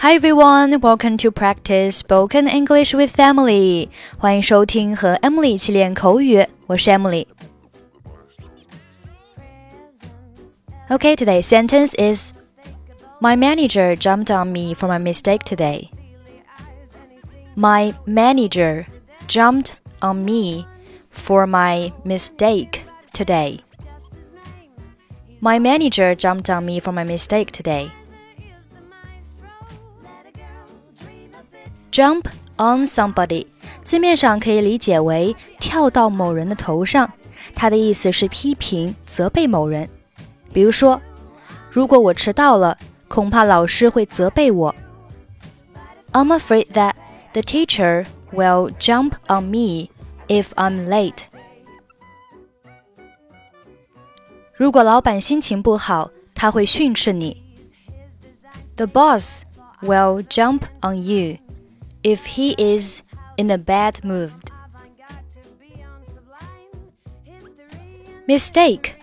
Hi everyone, welcome to practice spoken English with Emily. 欢迎收听和 Emily 一起练口语，我是 Emily。Okay, today's sentence is My manager jumped on me for my mistake today. My manager jumped on me for my mistake today. My manager jumped on me for my mistake today. Jump on somebody，字面上可以理解为跳到某人的头上，它的意思是批评、责备某人。比如说，如果我迟到了，恐怕老师会责备我。I'm afraid that the teacher will jump on me if I'm late. 如果老板心情不好，他会训斥你。The boss will jump on you if he is in a bad mood. Mistake,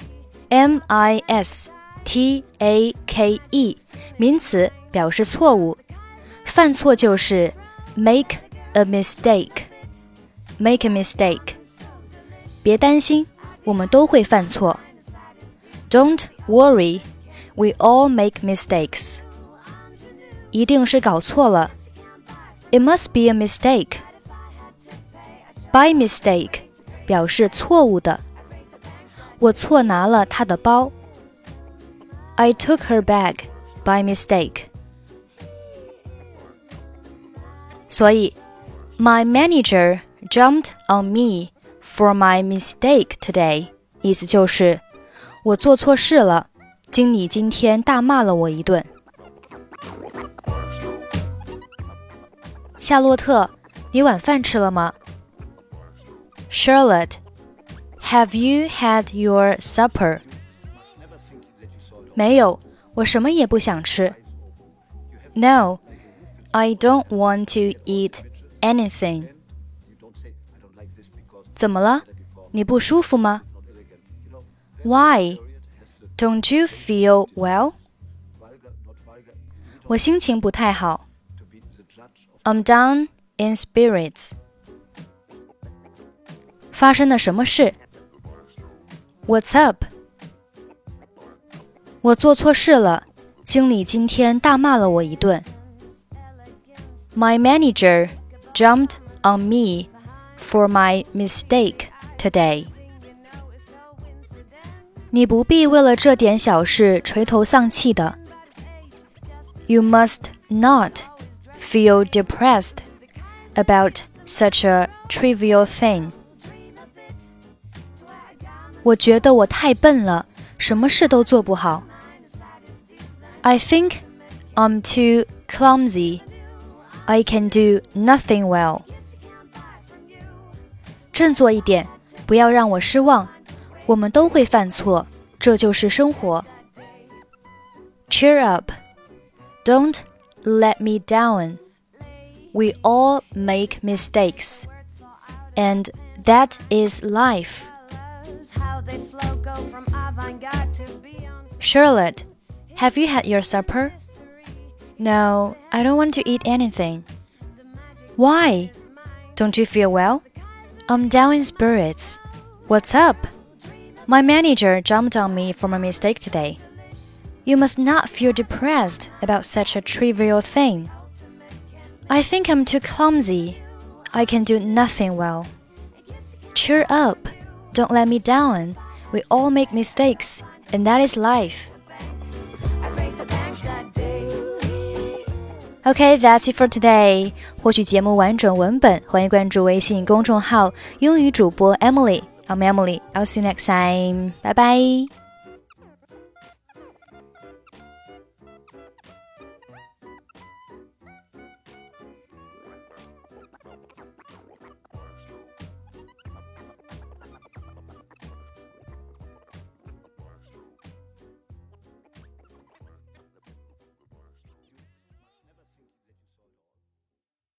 M I S T A K E，名词，表示错误。犯错就是 make a mistake. Make a mistake. 别担心，我们都会犯错。Don't worry, we all make mistakes. 一定是搞错了。 It must be a mistake. By mistake 表示错误的。我错拿了她的包。I took her bag by mistake. 所以，My manager jumped on me for my mistake today，意思就是我做错事了，经理今天大骂了我一顿。 夏洛特，你晚饭吃了吗？Charlotte, have you had your supper? 没有，我什么也不想吃。No, I don't want to eat anything. 怎么了？你不舒服吗？Why? Don't you feel well? 我心情不太好。 I'm down in spirits. 发生了什么事？What's up? 我做错事了，经理今天大骂了我一顿。My manager jumped on me for my mistake today. 你不必为了这点小事垂头丧气的。You must not feel depressed about such a trivial thing. 我觉得我太笨了，什么事都做不好。I think I'm too clumsy. I can do nothing well. 振作一点，不要让我失望。我们都会犯错，这就是生活。Cheer up. Don't let me down. We all make mistakes, and that is life. Charlotte, have you had your supper? No, I don't want to eat anything. Why? Don't you feel well? I'm down in spirits. What's up? My manager jumped on me for my mistake today. You must not feel depressed about such a trivial thing. I think I'm too clumsy. I can do nothing well. Cheer up. Don't let me down. We all make mistakes, and that is life. Okay, that's it for today. 获取节目完整文本，欢迎关注微信公众号“英语主播 Emily”。I'm Emily. I'll see you next time. Bye bye.